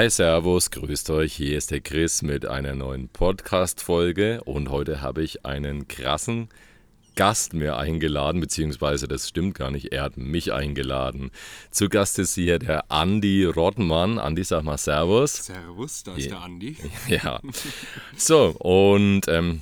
Hi, Servus, grüßt euch. Hier ist der Chris mit einer neuen Podcast-Folge und heute habe ich einen krassen Gast mir eingeladen, beziehungsweise das stimmt gar nicht, er hat mich eingeladen. Zu Gast ist hier der Andi Rottmann. Andi, sag mal Servus. Servus, da ist ja. der Andi. Ja. So, und ähm,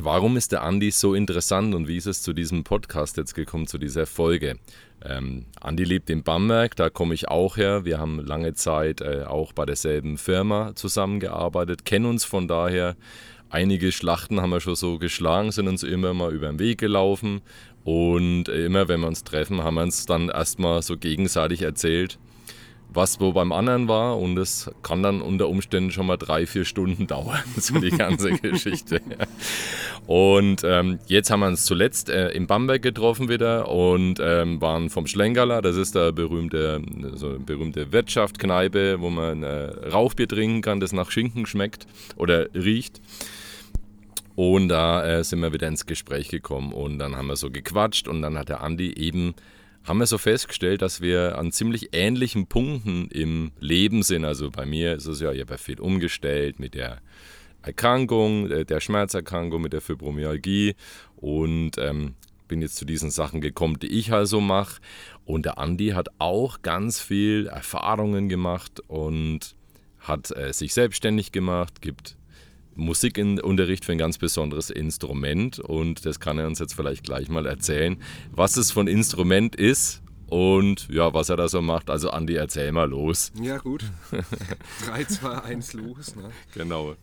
warum ist der Andi so interessant und wie ist es zu diesem Podcast jetzt gekommen, zu dieser Folge? Ähm, Andi lebt in Bamberg, da komme ich auch her. Wir haben lange Zeit äh, auch bei derselben Firma zusammengearbeitet, kennen uns von daher einige Schlachten haben wir schon so geschlagen, sind uns immer mal über den Weg gelaufen. Und immer, wenn wir uns treffen, haben wir uns dann erstmal so gegenseitig erzählt, was wo beim anderen war. Und es kann dann unter Umständen schon mal drei, vier Stunden dauern, so die ganze Geschichte. Und ähm, jetzt haben wir uns zuletzt äh, in Bamberg getroffen wieder und ähm, waren vom Schlenkerler. Das ist der berühmte, so eine berühmte Wirtschaft-Kneipe, wo man äh, Rauchbier trinken kann, das nach Schinken schmeckt oder riecht. Und da äh, sind wir wieder ins Gespräch gekommen und dann haben wir so gequatscht und dann hat der Andi eben, haben wir so festgestellt, dass wir an ziemlich ähnlichen Punkten im Leben sind. Also bei mir ist es ja, ich habe ja viel umgestellt mit der Erkrankung, äh, der Schmerzerkrankung, mit der Fibromyalgie. Und ähm, bin jetzt zu diesen Sachen gekommen, die ich also mache. Und der Andi hat auch ganz viel Erfahrungen gemacht und hat äh, sich selbstständig gemacht, gibt Musikunterricht für ein ganz besonderes Instrument. Und das kann er uns jetzt vielleicht gleich mal erzählen, was es von Instrument ist und ja, was er da so macht. Also Andi, erzähl mal los. Ja gut, 3, 2, 1 los. Ne? Genau.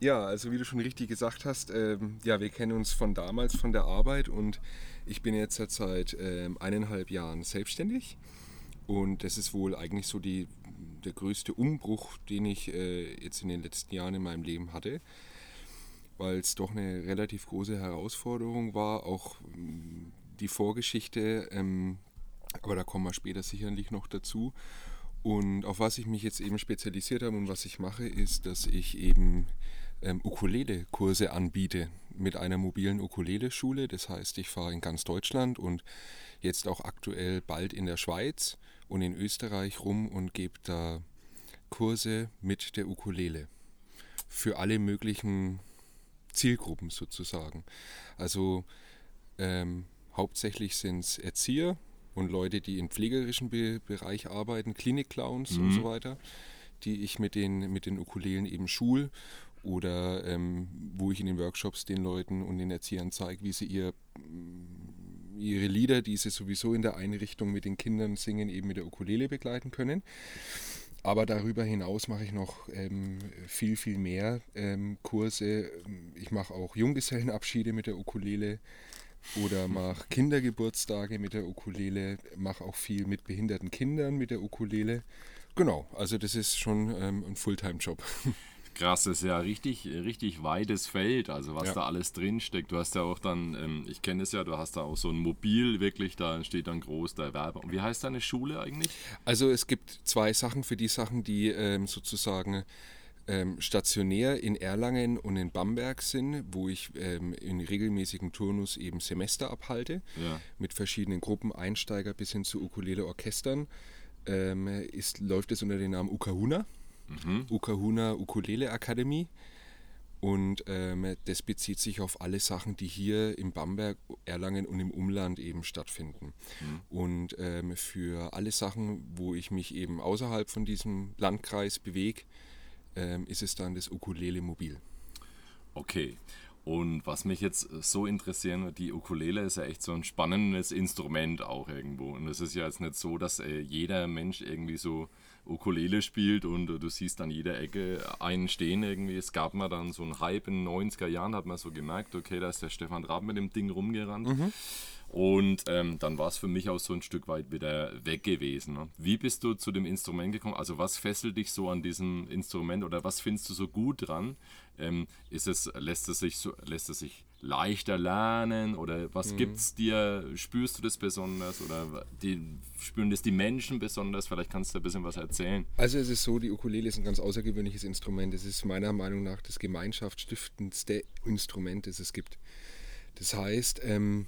Ja, also wie du schon richtig gesagt hast, ähm, ja, wir kennen uns von damals, von der Arbeit und ich bin jetzt seit ähm, eineinhalb Jahren selbstständig und das ist wohl eigentlich so die der größte Umbruch, den ich äh, jetzt in den letzten Jahren in meinem Leben hatte, weil es doch eine relativ große Herausforderung war, auch ähm, die Vorgeschichte, ähm, aber da kommen wir später sicherlich noch dazu. Und auf was ich mich jetzt eben spezialisiert habe und was ich mache, ist, dass ich eben ähm, Ukulele-Kurse anbiete mit einer mobilen Ukulele-Schule. Das heißt, ich fahre in ganz Deutschland und jetzt auch aktuell bald in der Schweiz und in Österreich rum und gebe da Kurse mit der Ukulele für alle möglichen Zielgruppen sozusagen. Also ähm, hauptsächlich sind es Erzieher und Leute, die im pflegerischen Be Bereich arbeiten, Klinikclowns mhm. und so weiter, die ich mit den, mit den Ukulelen eben schul oder ähm, wo ich in den Workshops den Leuten und den Erziehern zeige, wie sie ihr ihre Lieder, die sie sowieso in der Einrichtung mit den Kindern singen, eben mit der Ukulele begleiten können. Aber darüber hinaus mache ich noch ähm, viel, viel mehr ähm, Kurse. Ich mache auch Junggesellenabschiede mit der Ukulele oder mache Kindergeburtstage mit der Ukulele, mache auch viel mit behinderten Kindern mit der Ukulele. Genau, also das ist schon ähm, ein Fulltime-Job. Krass, das ist ja richtig, richtig weites Feld, also was ja. da alles drinsteckt. Du hast ja auch dann, ähm, ich kenne es ja, du hast da auch so ein Mobil, wirklich, da steht dann groß der Werbe. Und wie heißt deine Schule eigentlich? Also es gibt zwei Sachen für die Sachen, die ähm, sozusagen ähm, stationär in Erlangen und in Bamberg sind, wo ich ähm, in regelmäßigen Turnus eben Semester abhalte, ja. mit verschiedenen Gruppen, Einsteiger bis hin zu Ukulele-Orchestern. Ähm, ist, läuft es unter dem Namen Ukahuna mhm. Ukahuna Ukulele Akademie. Und ähm, das bezieht sich auf alle Sachen, die hier in Bamberg, Erlangen und im Umland eben stattfinden. Mhm. Und ähm, für alle Sachen, wo ich mich eben außerhalb von diesem Landkreis bewege, ähm, ist es dann das Ukulele Mobil. Okay. Und was mich jetzt so interessieren die Ukulele ist ja echt so ein spannendes Instrument auch irgendwo. Und es ist ja jetzt nicht so, dass äh, jeder Mensch irgendwie so Ukulele spielt und äh, du siehst an jeder Ecke einen stehen irgendwie. Es gab mal dann so einen Hype in den 90er Jahren, hat man so gemerkt, okay, da ist der Stefan Raab mit dem Ding rumgerannt. Mhm. Und ähm, dann war es für mich auch so ein Stück weit wieder weg gewesen. Ne? Wie bist du zu dem Instrument gekommen? Also was fesselt dich so an diesem Instrument oder was findest du so gut dran? Ähm, ist es, lässt es sich so, lässt es sich leichter lernen oder was mhm. es dir? Spürst du das besonders oder die, spüren das die Menschen besonders? Vielleicht kannst du ein bisschen was erzählen. Also es ist so, die Ukulele ist ein ganz außergewöhnliches Instrument. Es ist meiner Meinung nach das gemeinschaftsstiftendste Instrument, das es gibt. Das heißt, ähm,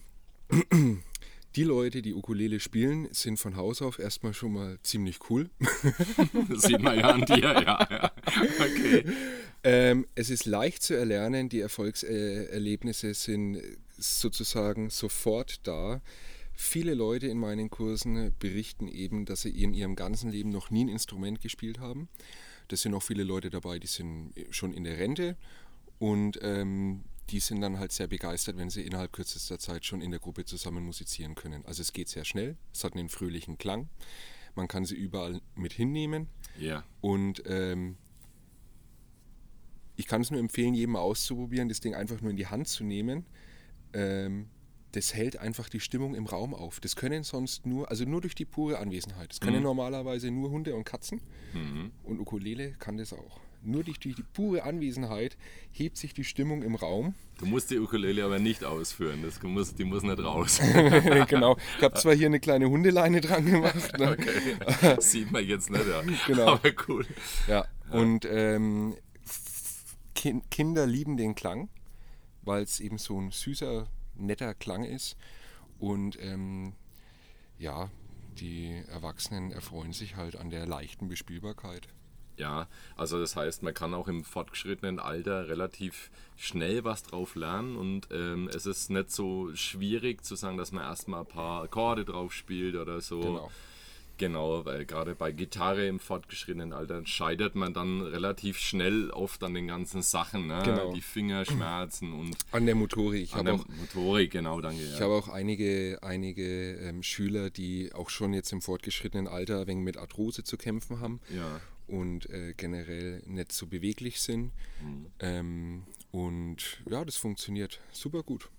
Die Leute, die Ukulele spielen, sind von Haus auf erstmal schon mal ziemlich cool. Das sieht man ja an dir, ja. ja. Okay. Ähm, es ist leicht zu erlernen, die Erfolgserlebnisse sind sozusagen sofort da. Viele Leute in meinen Kursen berichten eben, dass sie in ihrem ganzen Leben noch nie ein Instrument gespielt haben. Das sind auch viele Leute dabei, die sind schon in der Rente und ähm, die sind dann halt sehr begeistert, wenn sie innerhalb kürzester Zeit schon in der Gruppe zusammen musizieren können. Also es geht sehr schnell, es hat einen fröhlichen Klang, man kann sie überall mit hinnehmen Ja. und ähm, ich kann es nur empfehlen, jedem mal auszuprobieren, das Ding einfach nur in die Hand zu nehmen. Ähm, das hält einfach die Stimmung im Raum auf. Das können sonst nur, also nur durch die pure Anwesenheit. Das können normalerweise nur Hunde und Katzen Mhm. und Ukulele kann das auch. Nur durch die, die pure Anwesenheit hebt sich die Stimmung im Raum. Du musst die Ukulele aber nicht ausführen, das muss, die muss nicht raus. genau. Ich habe zwar hier eine kleine Hundeleine dran gemacht. Ne? Okay. Sieht man jetzt nicht, ja. Genau. Aber cool. Ja, und ähm, Kin Kinder lieben den Klang, weil es eben so ein süßer, netter Klang ist. Und ähm, ja, die Erwachsenen erfreuen sich halt an der leichten Bespielbarkeit. Ja, also das heißt, man kann auch im fortgeschrittenen Alter relativ schnell was drauf lernen und ähm, es ist nicht so schwierig zu sagen, dass man erstmal ein paar Akkorde drauf spielt oder so. Genau. Genau, weil gerade bei Gitarre im fortgeschrittenen Alter scheitert man dann relativ schnell oft an den ganzen Sachen. Ne? Genau. Die Fingerschmerzen und An der Motorik. Ich an habe der auch, Motorik, genau, danke. ich Ja. habe auch einige, einige ähm, Schüler, die auch schon jetzt im fortgeschrittenen Alter wenig mit Arthrose zu kämpfen haben. ja. Und äh, generell nicht so beweglich sind. Mhm. Ähm, und ja, das funktioniert super gut.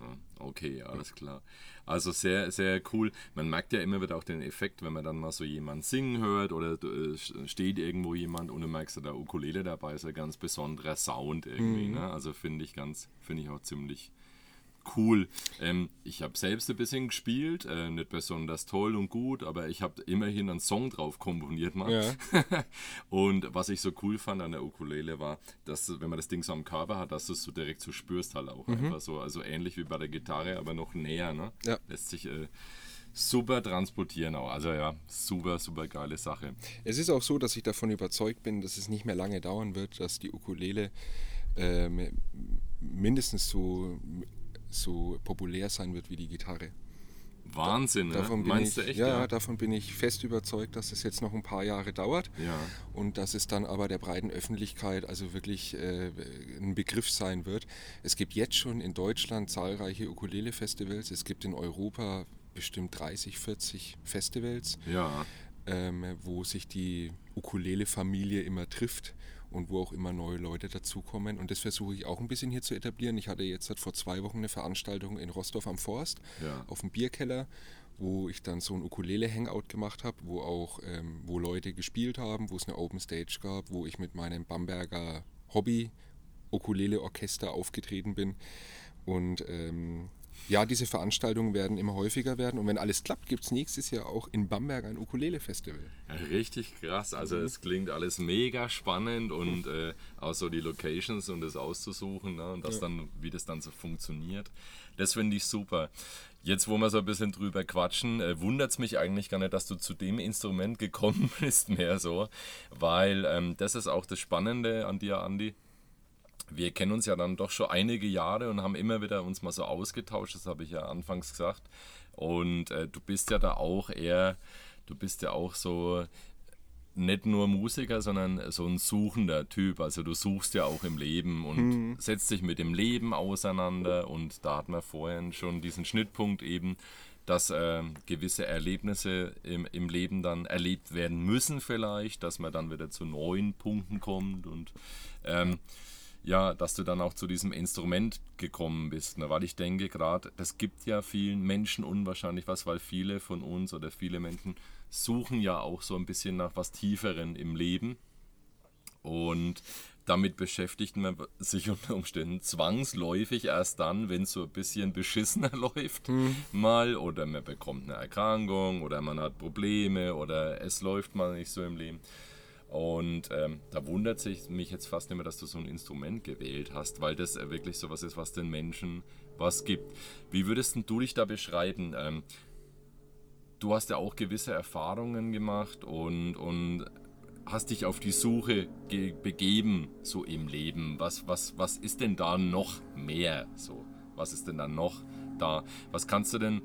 Ah, Okay, alles klar. Also sehr, sehr cool. Man merkt ja immer wieder auch den Effekt, wenn man dann mal so jemand singen hört oder äh, steht irgendwo jemand und du merkst, da Ukulele dabei ist ein ganz besonderer Sound irgendwie. Ne? Also finde ich ganz, finde ich auch ziemlich cool. Ähm, ich habe selbst ein bisschen gespielt, äh, nicht besonders toll und gut, aber ich habe immerhin einen Song drauf komponiert mal. Ja. und was ich so cool fand an der Ukulele war, dass wenn man das Ding so am Körper hat, dass du es so direkt so spürst halt auch einfach so. Also ähnlich wie bei der Gitarre, aber noch näher. Ne? Ja. Lässt sich äh, super transportieren auch. Also ja, super, super geile Sache. Es ist auch so, dass ich davon überzeugt bin, dass es nicht mehr lange dauern wird, dass die Ukulele ähm, mindestens so, so populär sein wird wie die Gitarre. Wahnsinn, ne? Davon bin Meinst ich, du echt? ja, davon bin ich fest überzeugt, dass es jetzt noch ein paar Jahre dauert ja. und dass es dann aber der breiten Öffentlichkeit also wirklich äh, ein Begriff sein wird. Es gibt jetzt schon in Deutschland zahlreiche Ukulele-Festivals. Es gibt in Europa bestimmt 30, 40 Festivals, Ja, ähm, wo sich die Ukulele-Familie immer trifft und wo auch immer neue Leute dazukommen. Und das versuche ich auch ein bisschen hier zu etablieren. Ich hatte jetzt halt vor zwei Wochen eine Veranstaltung in Rostov am Forst Ja. auf dem Bierkeller, wo ich dann so ein Ukulele-Hangout gemacht habe, wo auch ähm, wo Leute gespielt haben, wo es eine Open Stage gab, wo ich mit meinem Bamberger Hobby Ukulele-Orchester aufgetreten bin. Und ähm, ja, diese Veranstaltungen werden immer häufiger werden. Und wenn alles klappt, gibt es nächstes Jahr auch in Bamberg ein Ukulele-Festival. Ja, Richtig krass. Also es klingt alles mega spannend und äh, auch so die Locations und das auszusuchen ne? und das dann, wie das dann so funktioniert. Das finde ich super. Jetzt, wo wir so ein bisschen drüber quatschen, äh, wundert es mich eigentlich gar nicht, dass du zu dem Instrument gekommen bist, mehr so. Weil ähm, das ist auch das Spannende an dir, Andi wir kennen uns ja dann doch schon einige Jahre und haben immer wieder uns mal so ausgetauscht, das habe ich ja anfangs gesagt. Und äh, du bist ja da auch eher, du bist ja auch so nicht nur Musiker, sondern so ein suchender Typ. Also du suchst ja auch im Leben und setzt dich mit dem Leben auseinander. Und da hatten wir vorhin schon diesen Schnittpunkt eben, dass äh, gewisse Erlebnisse im, im Leben dann erlebt werden müssen vielleicht, dass man dann wieder zu neuen Punkten kommt und ähm, ja, dass du dann auch zu diesem Instrument gekommen bist. Ne? Weil ich denke gerade, das gibt ja vielen Menschen unwahrscheinlich was, weil viele von uns oder viele Menschen suchen ja auch so ein bisschen nach was Tieferen im Leben. Und damit beschäftigt man sich unter Umständen zwangsläufig erst dann, wenn es so ein bisschen beschissener läuft mal oder man bekommt eine Erkrankung oder man hat Probleme oder es läuft mal nicht so im Leben. Und ähm, da wundert sich mich jetzt fast immer, dass du so ein Instrument gewählt hast, weil das äh, wirklich sowas ist, was den Menschen was gibt. Wie würdest du dich da beschreiben? Ähm, du hast ja auch gewisse Erfahrungen gemacht und, und hast dich auf die Suche begeben, so im Leben. Was, was, was ist denn da noch mehr? So, was ist denn da noch da? Was kannst du denn,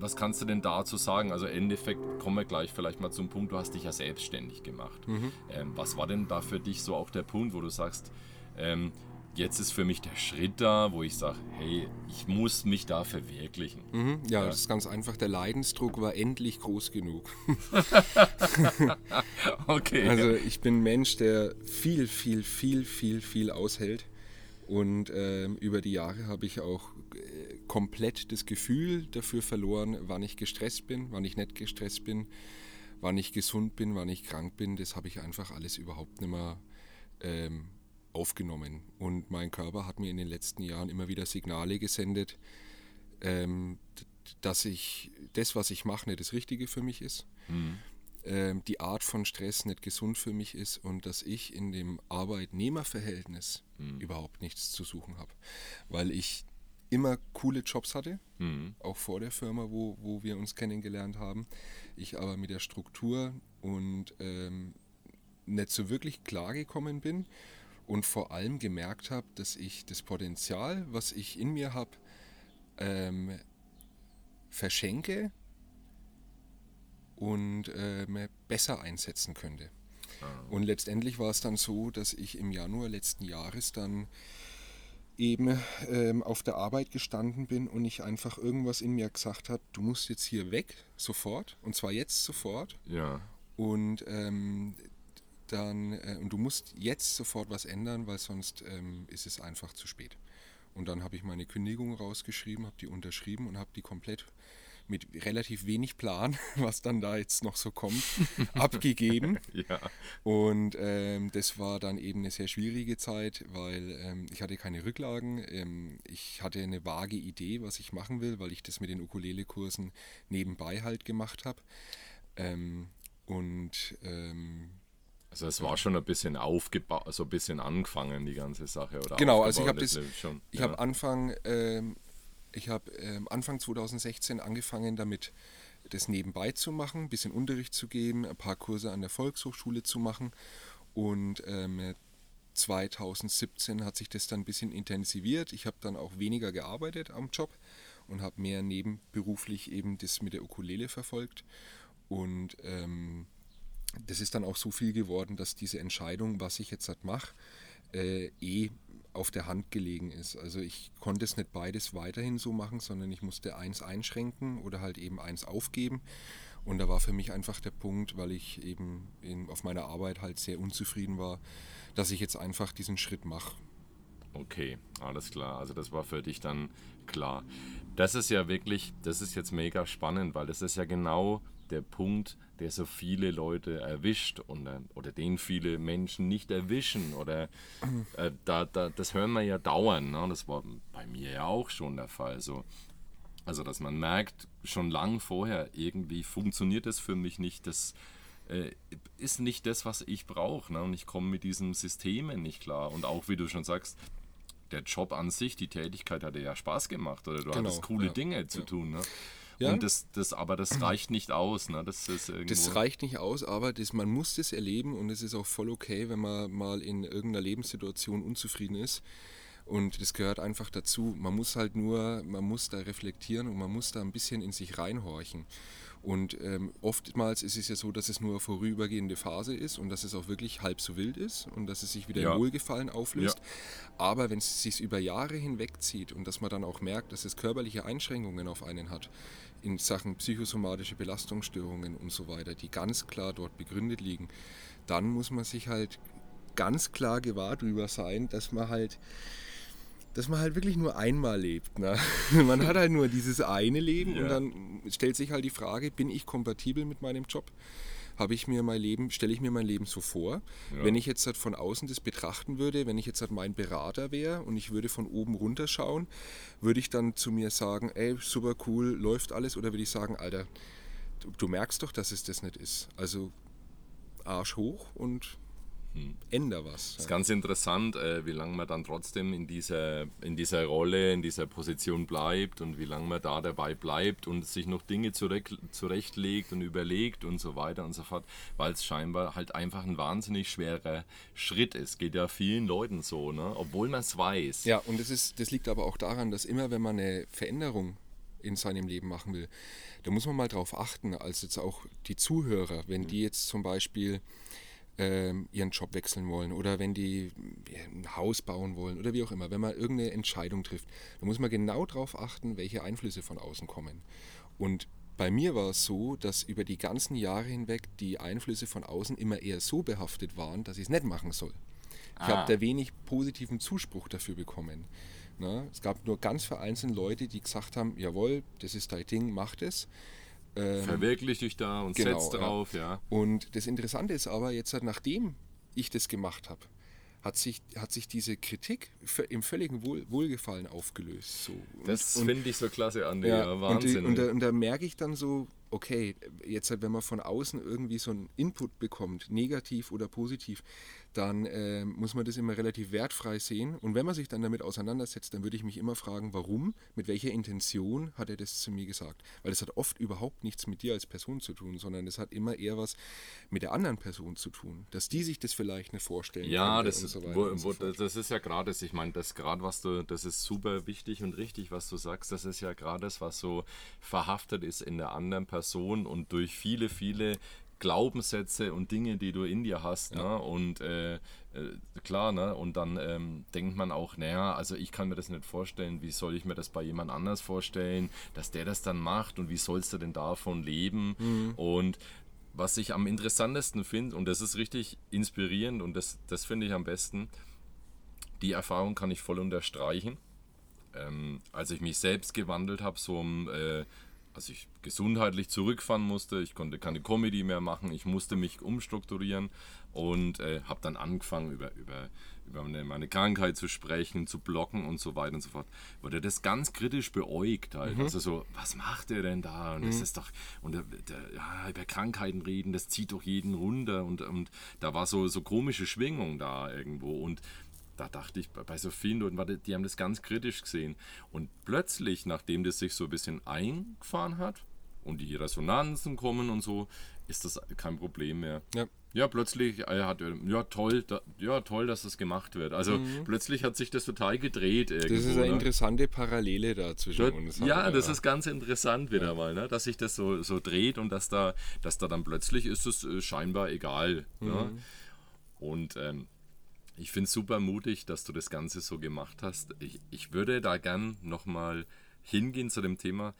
was kannst du denn dazu sagen? Also im Endeffekt kommen wir gleich vielleicht mal zum Punkt, du hast dich ja selbstständig gemacht. Mhm. Ähm, was war denn da für dich so auch der Punkt, wo du sagst, ähm, jetzt ist für mich der Schritt da, wo ich sage, hey, ich muss mich da verwirklichen. Mhm, ja, ja, das ist ganz einfach. Der Leidensdruck war endlich groß genug. okay. Also ich bin ein Mensch, der viel, viel, viel, viel, viel aushält. Und äh, über die Jahre habe ich auch komplett das Gefühl dafür verloren, wann ich gestresst bin, wann ich nicht gestresst bin, wann ich gesund bin, wann ich krank bin. Das habe ich einfach alles überhaupt nicht mehr ähm, aufgenommen. Und mein Körper hat mir in den letzten Jahren immer wieder Signale gesendet, ähm, dass ich das, was ich mache, nicht das Richtige für mich ist. Mhm. Ähm, die Art von Stress nicht gesund für mich ist und dass ich in dem Arbeitnehmerverhältnis mhm. überhaupt nichts zu suchen habe. Weil ich immer coole Jobs hatte, mhm. auch vor der Firma, wo, wo wir uns kennengelernt haben. Ich aber mit der Struktur und ähm, nicht so wirklich klar gekommen bin und vor allem gemerkt habe, dass ich das Potenzial, was ich in mir habe, ähm, verschenke und ähm, besser einsetzen könnte. Ah. Und letztendlich war es dann so, dass ich im Januar letzten Jahres dann eben ähm, auf der Arbeit gestanden bin und ich einfach irgendwas in mir gesagt habe, du musst jetzt hier weg, sofort, und zwar jetzt sofort. Ja. Und ähm, dann, äh, und du musst jetzt sofort was ändern, weil sonst ähm, ist es einfach zu spät. Und dann habe ich meine Kündigung rausgeschrieben, habe die unterschrieben und habe die komplett mit relativ wenig Plan, was dann da jetzt noch so kommt, abgegeben. ja. Und ähm, das war dann eben eine sehr schwierige Zeit, weil ähm, ich hatte keine Rücklagen. Ähm, ich hatte eine vage Idee, was ich machen will, weil ich das mit den Ukulele-Kursen nebenbei halt gemacht habe. Ähm, und ähm, also es war schon ein bisschen aufgebaut, so ein bisschen angefangen, die ganze Sache, oder? Genau, also ich habe das, schon, ich ja. habe Anfang, ähm, ich habe ähm, Anfang 2016 angefangen damit, das nebenbei zu machen, ein bisschen Unterricht zu geben, ein paar Kurse an der Volkshochschule zu machen und ähm, 2017 hat sich das dann ein bisschen intensiviert. Ich habe dann auch weniger gearbeitet am Job und habe mehr nebenberuflich eben das mit der Ukulele verfolgt und ähm, das ist dann auch so viel geworden, dass diese Entscheidung, was ich jetzt halt mache, äh, eh auf der Hand gelegen ist. Also ich konnte es nicht beides weiterhin so machen, sondern ich musste eins einschränken oder halt eben eins aufgeben. Und da war für mich einfach der Punkt, weil ich eben in, auf meiner Arbeit halt sehr unzufrieden war, dass ich jetzt einfach diesen Schritt mache. Okay, alles klar. Also das war für dich dann klar. Das ist ja wirklich, das ist jetzt mega spannend, weil das ist ja genau der Punkt, der so viele Leute erwischt und, äh, oder den viele Menschen nicht erwischen. Oder äh, da, da, das hören wir ja dauernd. Ne? Das war bei mir ja auch schon der Fall. So. Also, dass man merkt, schon lang vorher, irgendwie funktioniert das für mich nicht. Das äh, ist nicht das, was ich brauche. Ne? Und ich komme mit diesen Systemen nicht klar. Und auch, wie du schon sagst, der Job an sich, die Tätigkeit hat dir ja Spaß gemacht oder du genau, hattest coole ja, Dinge zu ja. tun. Ne? Ja. Und das, das, aber das reicht nicht aus. Ne? Das, ist das reicht nicht aus, aber das, man muss das erleben und es ist auch voll okay, wenn man mal in irgendeiner Lebenssituation unzufrieden ist. Und das gehört einfach dazu. Man muss halt nur, man muss da reflektieren und man muss da ein bisschen in sich reinhorchen. Und ähm, oftmals ist es ja so, dass es nur eine vorübergehende Phase ist und dass es auch wirklich halb so wild ist und dass es sich wieder ja. in Wohlgefallen auflöst. Ja. Aber wenn es sich über Jahre hinweg zieht und dass man dann auch merkt, dass es körperliche Einschränkungen auf einen hat, in Sachen psychosomatische Belastungsstörungen und so weiter, die ganz klar dort begründet liegen, dann muss man sich halt ganz klar gewahr darüber sein, dass man halt dass man halt wirklich nur einmal lebt. Ne? Man hat halt nur dieses eine Leben ja. und dann stellt sich halt die Frage, bin ich kompatibel mit meinem Job? habe ich mir mein Leben, stelle ich mir mein Leben so vor. Ja. Wenn ich jetzt halt von außen das betrachten würde, wenn ich jetzt halt mein Berater wäre und ich würde von oben runter schauen, würde ich dann zu mir sagen, ey, super cool, läuft alles, oder würde ich sagen, Alter, du, du merkst doch, dass es das nicht ist. Also Arsch hoch und ändere was. Das ist ganz interessant, äh, wie lange man dann trotzdem in dieser, in dieser Rolle, in dieser Position bleibt und wie lange man da dabei bleibt und sich noch Dinge zurecht, zurechtlegt und überlegt und so weiter und so fort, weil es scheinbar halt einfach ein wahnsinnig schwerer Schritt ist. Geht ja vielen Leuten so, ne? obwohl man es weiß. Ja, und das, ist, das liegt aber auch daran, dass immer, wenn man eine Veränderung in seinem Leben machen will, da muss man mal drauf achten, als jetzt auch die Zuhörer, wenn die jetzt zum Beispiel ihren Job wechseln wollen oder wenn die ein Haus bauen wollen oder wie auch immer, wenn man irgendeine Entscheidung trifft, dann muss man genau darauf achten, welche Einflüsse von außen kommen. Und bei mir war es so, dass über die ganzen Jahre hinweg die Einflüsse von außen immer eher so behaftet waren, dass ich es nicht machen soll. Ich ah. habe da wenig positiven Zuspruch dafür bekommen. Na, es gab nur ganz vereinzelt Leute, die gesagt haben, jawohl, das ist dein Ding, mach das. Ähm, Verwirklich dich da und genau, setz drauf, ja. ja. Und das Interessante ist aber, jetzt nachdem ich das gemacht habe, hat sich, hat sich diese Kritik im völligen Wohl, Wohlgefallen aufgelöst. So. das finde ich so klasse, Andi. Ja, ja Wahnsinn. Und, die, und, da, und da merke ich dann so, okay, jetzt halt, wenn man von außen irgendwie so einen Input bekommt, negativ oder positiv, dann äh, muss man das immer relativ wertfrei sehen. Und wenn man sich dann damit auseinandersetzt, dann würde ich mich immer fragen, warum, mit welcher Intention hat er das zu mir gesagt? Weil das hat oft überhaupt nichts mit dir als Person zu tun, sondern das hat immer eher was mit der anderen Person zu tun, dass die sich das vielleicht nicht vorstellen. Ja, das, so wo, wo, so das ist ja gerade, ich meine, das gerade was du, das ist super wichtig und richtig, was du sagst. Das ist ja gerade das, was so verhaftet ist in der anderen Person und durch viele, viele Glaubenssätze und Dinge, die du in dir hast. Ja. Ne? Und äh, äh, klar, ne? und dann ähm, denkt man auch, naja, also ich kann mir das nicht vorstellen, wie soll ich mir das bei jemand anders vorstellen, dass der das dann macht und wie sollst du denn davon leben? Mhm. Und was ich am interessantesten finde, und das ist richtig inspirierend und das, das finde ich am besten, die Erfahrung kann ich voll unterstreichen. Ähm, als ich mich selbst gewandelt habe, so um äh, als ich gesundheitlich zurückfahren musste, ich konnte keine Comedy mehr machen, ich musste mich umstrukturieren und äh, habe dann angefangen, über, über, über meine, meine, Krankheit zu sprechen, zu blocken und so weiter und so fort. Wurde das ganz kritisch beäugt halt. Mhm. Also so, was macht der denn da? Und mhm. das ist doch, und der, der, ja, über Krankheiten reden, das zieht doch jeden runter und, und da war so, so komische Schwingung da irgendwo und da dachte ich bei so vielen Leuten, die haben das ganz kritisch gesehen. Und plötzlich, nachdem das sich so ein bisschen eingefahren hat und die Resonanzen kommen und so, ist das kein Problem mehr. Ja. Ja, plötzlich er hat ja toll, da, ja toll, dass das gemacht wird. Also mhm. plötzlich hat sich das total gedreht. Irgendwo, das ist eine ne? interessante Parallele da zwischen Dort, uns. Ja, das ja. ist ganz interessant wieder ja. mal, ne? dass sich das so, so dreht und dass da, dass da dann plötzlich ist es äh, scheinbar egal. Ne? Mhm. Ne? Und ähm, ich finde es super mutig, dass du das Ganze so gemacht hast. Ich, ich würde da gern nochmal hingehen zu dem Thema.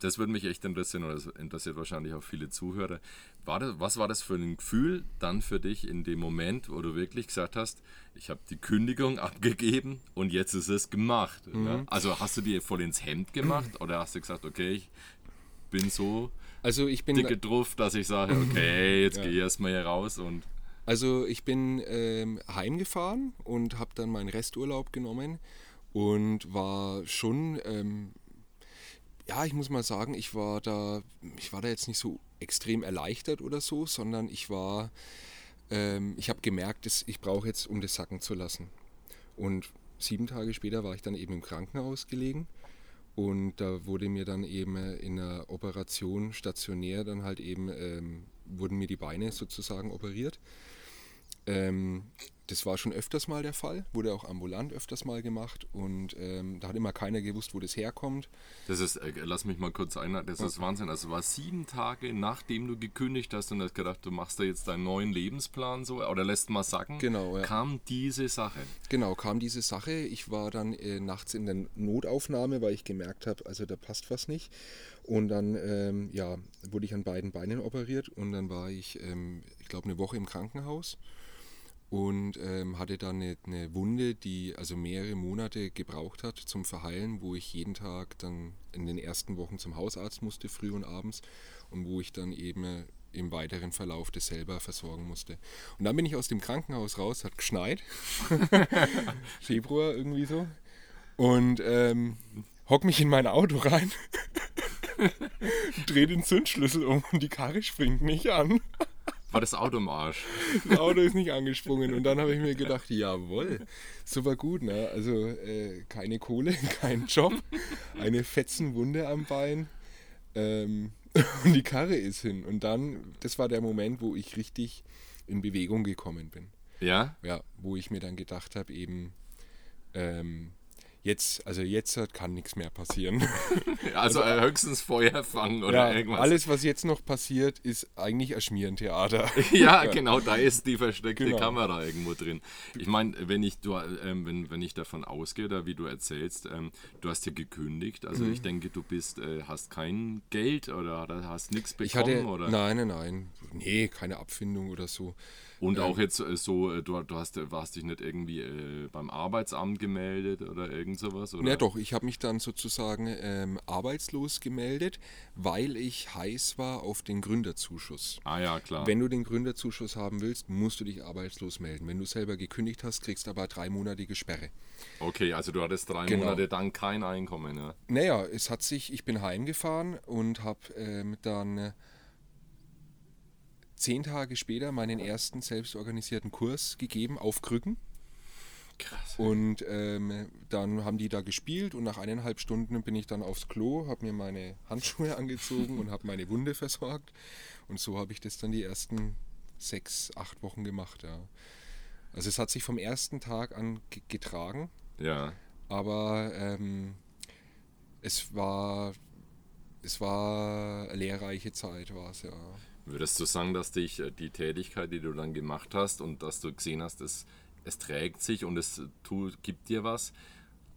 Das würde mich echt interessieren und das interessiert wahrscheinlich auch viele Zuhörer. War das, was war das für ein Gefühl dann für dich in dem Moment, wo du wirklich gesagt hast, ich habe die Kündigung abgegeben und jetzt ist es gemacht? Mhm. Ja? Also hast du dir voll ins Hemd gemacht oder hast du gesagt, okay, ich bin so also ich bin dicke drauf, dass ich sage, okay, jetzt ja. gehe ich erstmal hier raus und also ich bin ähm, heimgefahren und habe dann meinen Resturlaub genommen und war schon, ähm, ja, ich muss mal sagen, ich war da, ich war da jetzt nicht so extrem erleichtert oder so, sondern ich war, ähm, ich habe gemerkt, dass ich brauche jetzt, um das sacken zu lassen. Und sieben Tage später war ich dann eben im Krankenhaus gelegen und da wurde mir dann eben in einer Operation stationär dann halt eben ähm, wurden mir die Beine sozusagen operiert. Ähm, das war schon öfters mal der Fall, wurde auch ambulant öfters mal gemacht und ähm, da hat immer keiner gewusst, wo das herkommt. Das ist, äh, lass mich mal kurz ein, das ist Wahnsinn. Also war sieben Tage nachdem du gekündigt hast und hast gedacht, du machst da jetzt deinen neuen Lebensplan so oder lässt mal sagen, genau, ja. kam diese Sache. Genau, kam diese Sache. Ich war dann äh, nachts in der Notaufnahme, weil ich gemerkt habe, also da passt was nicht. Und dann ähm, ja, wurde ich an beiden Beinen operiert und dann war ich, ähm, ich glaube, eine Woche im Krankenhaus und ähm, hatte dann eine, eine, Wunde, die also mehrere Monate gebraucht hat zum Verheilen, wo ich jeden Tag dann in den ersten Wochen zum Hausarzt musste, früh und abends, und wo ich dann eben im weiteren Verlauf das selber versorgen musste. Und dann bin ich aus dem Krankenhaus raus, hat geschneit, Februar irgendwie so, und ähm, hock mich in mein Auto rein, drehe den Zündschlüssel um und die Karre springt nicht an. War das Auto im Arsch? Das Auto ist nicht angesprungen. Und dann habe ich mir gedacht, jawohl, super gut. Ne? Also äh, keine Kohle, kein Job, eine Fetzenwunde am Bein. Ähm, und die Karre ist hin. Und dann, das war der Moment, wo ich richtig in Bewegung gekommen bin. Ja? Ja, wo ich mir dann gedacht habe, eben, ähm, jetzt, also jetzt kann nichts mehr passieren. Also, also höchstens Feuer fangen oder ja, irgendwas. Alles, was jetzt noch passiert, ist eigentlich ein Schmierentheater. ja, genau, da ist die versteckte genau. Kamera irgendwo drin. Ich meine, wenn ich du, ähm, wenn, wenn ich davon ausgehe, da wie du erzählst, ähm, du hast ja gekündigt. Also mhm. ich denke, du bist, äh, hast kein Geld oder hast nichts bekommen. Ich hatte, oder? Nein, nein, nein. Nee, keine Abfindung oder so. Und auch jetzt äh, so, äh, du, du hast, warst dich nicht irgendwie äh, beim Arbeitsamt gemeldet oder irgend sowas? Oder? Ja doch, ich habe mich dann sozusagen ähm, arbeitslos gemeldet, weil ich heiß war auf den Gründerzuschuss. Ah ja, klar. Wenn du den Gründerzuschuss haben willst, musst du dich arbeitslos melden. Wenn du selber gekündigt hast, kriegst du aber dreimonatige Sperre. Okay, also du hattest drei genau. Monate dann kein Einkommen, ja? Naja, es hat sich, ich bin heimgefahren und habe ähm, dann zehn Tage später meinen ersten selbstorganisierten Kurs gegeben auf Krücken. Krass. Und ähm, dann haben die da gespielt und nach eineinhalb Stunden bin ich dann aufs Klo, habe mir meine Handschuhe angezogen und habe meine Wunde versorgt. Und so habe ich das dann die ersten sechs, acht Wochen gemacht. Ja. Also es hat sich vom ersten Tag an getragen. Ja. Aber ähm, es war es war eine lehrreiche Zeit, war es ja. Würdest du sagen, dass dich äh, die Tätigkeit, die du dann gemacht hast und dass du gesehen hast, es, es trägt sich und es tut, gibt dir was,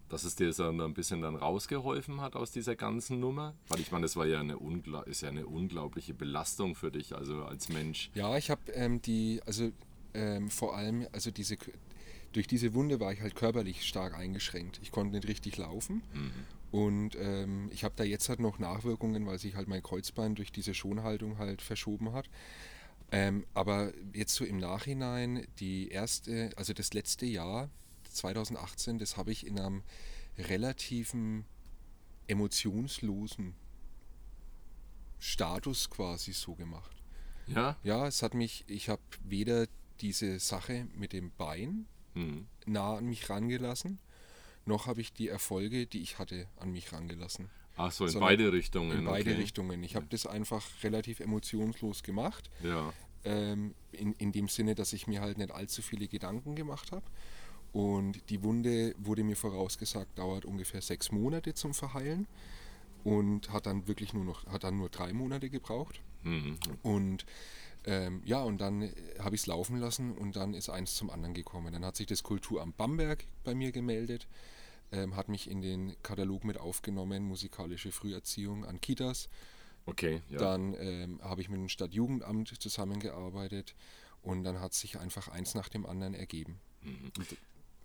dass es dir so ein bisschen dann rausgeholfen hat aus dieser ganzen Nummer? Weil ich meine, das war ja eine, ist ja eine unglaubliche Belastung für dich, also als Mensch. Ja, ich habe ähm, die, also ähm, vor allem, also diese, durch diese Wunde war ich halt körperlich stark eingeschränkt. Ich konnte nicht richtig laufen mhm. Und ähm, ich habe da jetzt halt noch Nachwirkungen, weil sich halt mein Kreuzbein durch diese Schonhaltung halt verschoben hat. Ähm, aber jetzt so im Nachhinein, die erste, also das letzte Jahr, 2018, das habe ich in einem relativen emotionslosen Status quasi so gemacht. Ja? Ja, es hat mich, ich habe weder diese Sache mit dem Bein mhm. nah an mich rangelassen, noch habe ich die Erfolge, die ich hatte, an mich rangelassen. Ach so, in Sondern beide Richtungen. In beide okay. Richtungen. Ich habe das einfach relativ emotionslos gemacht. Ja. Ähm, in, in dem Sinne, dass ich mir halt nicht allzu viele Gedanken gemacht habe. Und die Wunde wurde mir vorausgesagt, dauert ungefähr sechs Monate zum Verheilen und hat dann wirklich nur noch, hat dann nur drei Monate gebraucht. Mhm. Und ähm, ja, und dann habe ich es laufen lassen und dann ist eins zum anderen gekommen. Dann hat sich das Kulturamt Bamberg bei mir gemeldet ähm, hat mich in den Katalog mit aufgenommen, musikalische Früherziehung an Kitas. Okay, ja. Dann ähm, habe ich mit dem Stadtjugendamt zusammengearbeitet und dann hat sich einfach eins nach dem anderen ergeben. Mhm.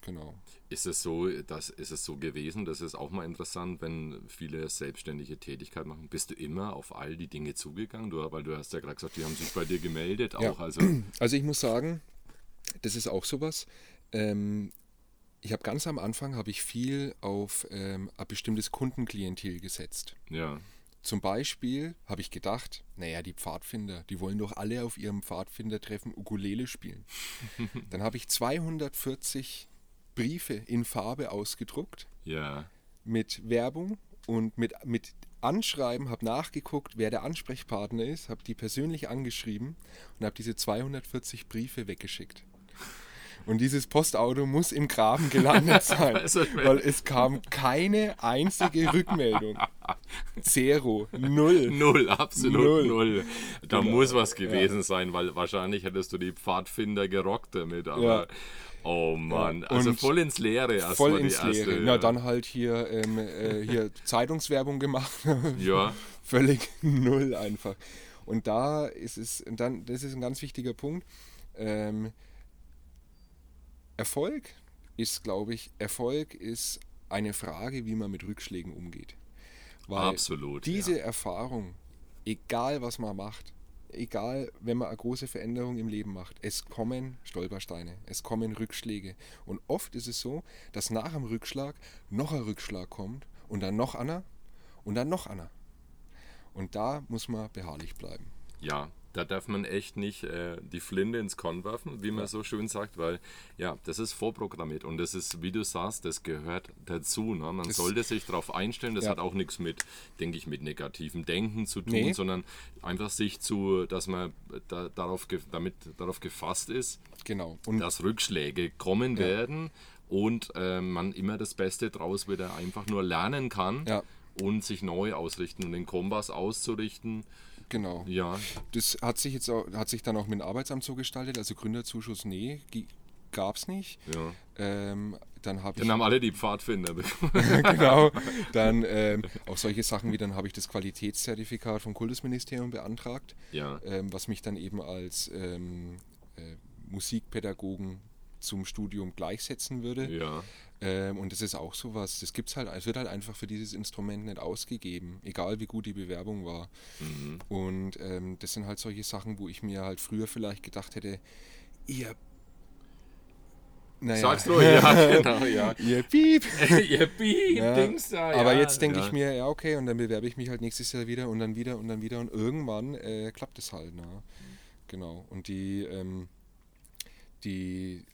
Genau. Ist es so, dass, ist es so gewesen, das ist auch mal interessant, wenn viele selbstständige Tätigkeit machen, bist du immer auf all die Dinge zugegangen? Du, weil du hast ja gerade gesagt, die haben sich bei dir gemeldet auch. Ja. Also. also ich muss sagen, das ist auch sowas. Ähm, ich habe ganz am Anfang habe ich viel auf ähm, ein bestimmtes Kundenklientel gesetzt. Ja. Zum Beispiel habe ich gedacht, naja, die Pfadfinder, die wollen doch alle auf ihrem Pfadfindertreffen Ukulele spielen. Dann habe ich 240 Briefe in Farbe ausgedruckt. Ja. Mit Werbung und mit, mit Anschreiben, habe nachgeguckt, wer der Ansprechpartner ist, habe die persönlich angeschrieben und habe diese 240 Briefe weggeschickt. Und dieses Postauto muss im Graben gelandet sein, weil es kam keine einzige Rückmeldung. Zero, null. Null, absolut null. null. Da genau. muss was gewesen ja. sein, weil wahrscheinlich hättest du die Pfadfinder gerockt damit, aber. Ja. Oh Mann, also und voll ins Leere erstmal Voll ins erste, Leere. Na, dann halt hier, ähm, äh, hier Zeitungswerbung gemacht. ja. Völlig null einfach. Und da ist es, dann, das ist ein ganz wichtiger Punkt. Ähm, Erfolg ist, glaube ich, Erfolg ist eine Frage, wie man mit Rückschlägen umgeht. Weil Absolut. Diese ja. Erfahrung, egal was man macht, egal wenn man eine große Veränderung im Leben macht, es kommen Stolpersteine, es kommen Rückschläge. Und oft ist es so, dass nach dem Rückschlag noch ein Rückschlag kommt und dann noch einer und dann noch einer. Und da muss man beharrlich bleiben. Ja, da darf man echt nicht äh, die Flinte ins Korn werfen, wie man ja. so schön sagt, weil ja, das ist vorprogrammiert und das ist, wie du sagst, das gehört dazu. Ne? Man das sollte sich darauf einstellen, das ja. hat auch nichts mit, denke ich, mit negativem Denken zu tun, nee. sondern einfach sich zu, dass man da, darauf, damit darauf gefasst ist, genau. und dass Rückschläge kommen ja. werden und äh, man immer das Beste draus wieder einfach nur lernen kann und sich neu ausrichten und den Kompass auszurichten Genau. Ja. Das hat sich jetzt auch, hat sich dann auch mit dem Arbeitsamt so gestaltet, also Gründerzuschuss, nee, gab es nicht. Ja. Ähm, dann dann ich, haben alle die Pfadfinder bekommen. genau. Dann ähm, auch solche Sachen wie dann habe ich das Qualitätszertifikat vom Kultusministerium beantragt, ja. ähm, was mich dann eben als ähm, äh, Musikpädagogen zum Studium gleichsetzen würde. Ja. Ähm, und das ist auch sowas, das gibt's halt, es wird halt einfach für dieses Instrument nicht ausgegeben, egal wie gut die Bewerbung war. Mhm. Und ähm, das sind halt solche Sachen, wo ich mir halt früher vielleicht gedacht hätte, ihr naja. Sagst du, ja, genau, ja. ihr Piep. ihr Piep, ja. Dings da, ja. Aber jetzt denke ja. ich mir, ja, okay, und dann bewerbe ich mich halt nächstes Jahr wieder und dann wieder und dann wieder und irgendwann äh, klappt es halt. Ne? Genau. Und die, ähm, die,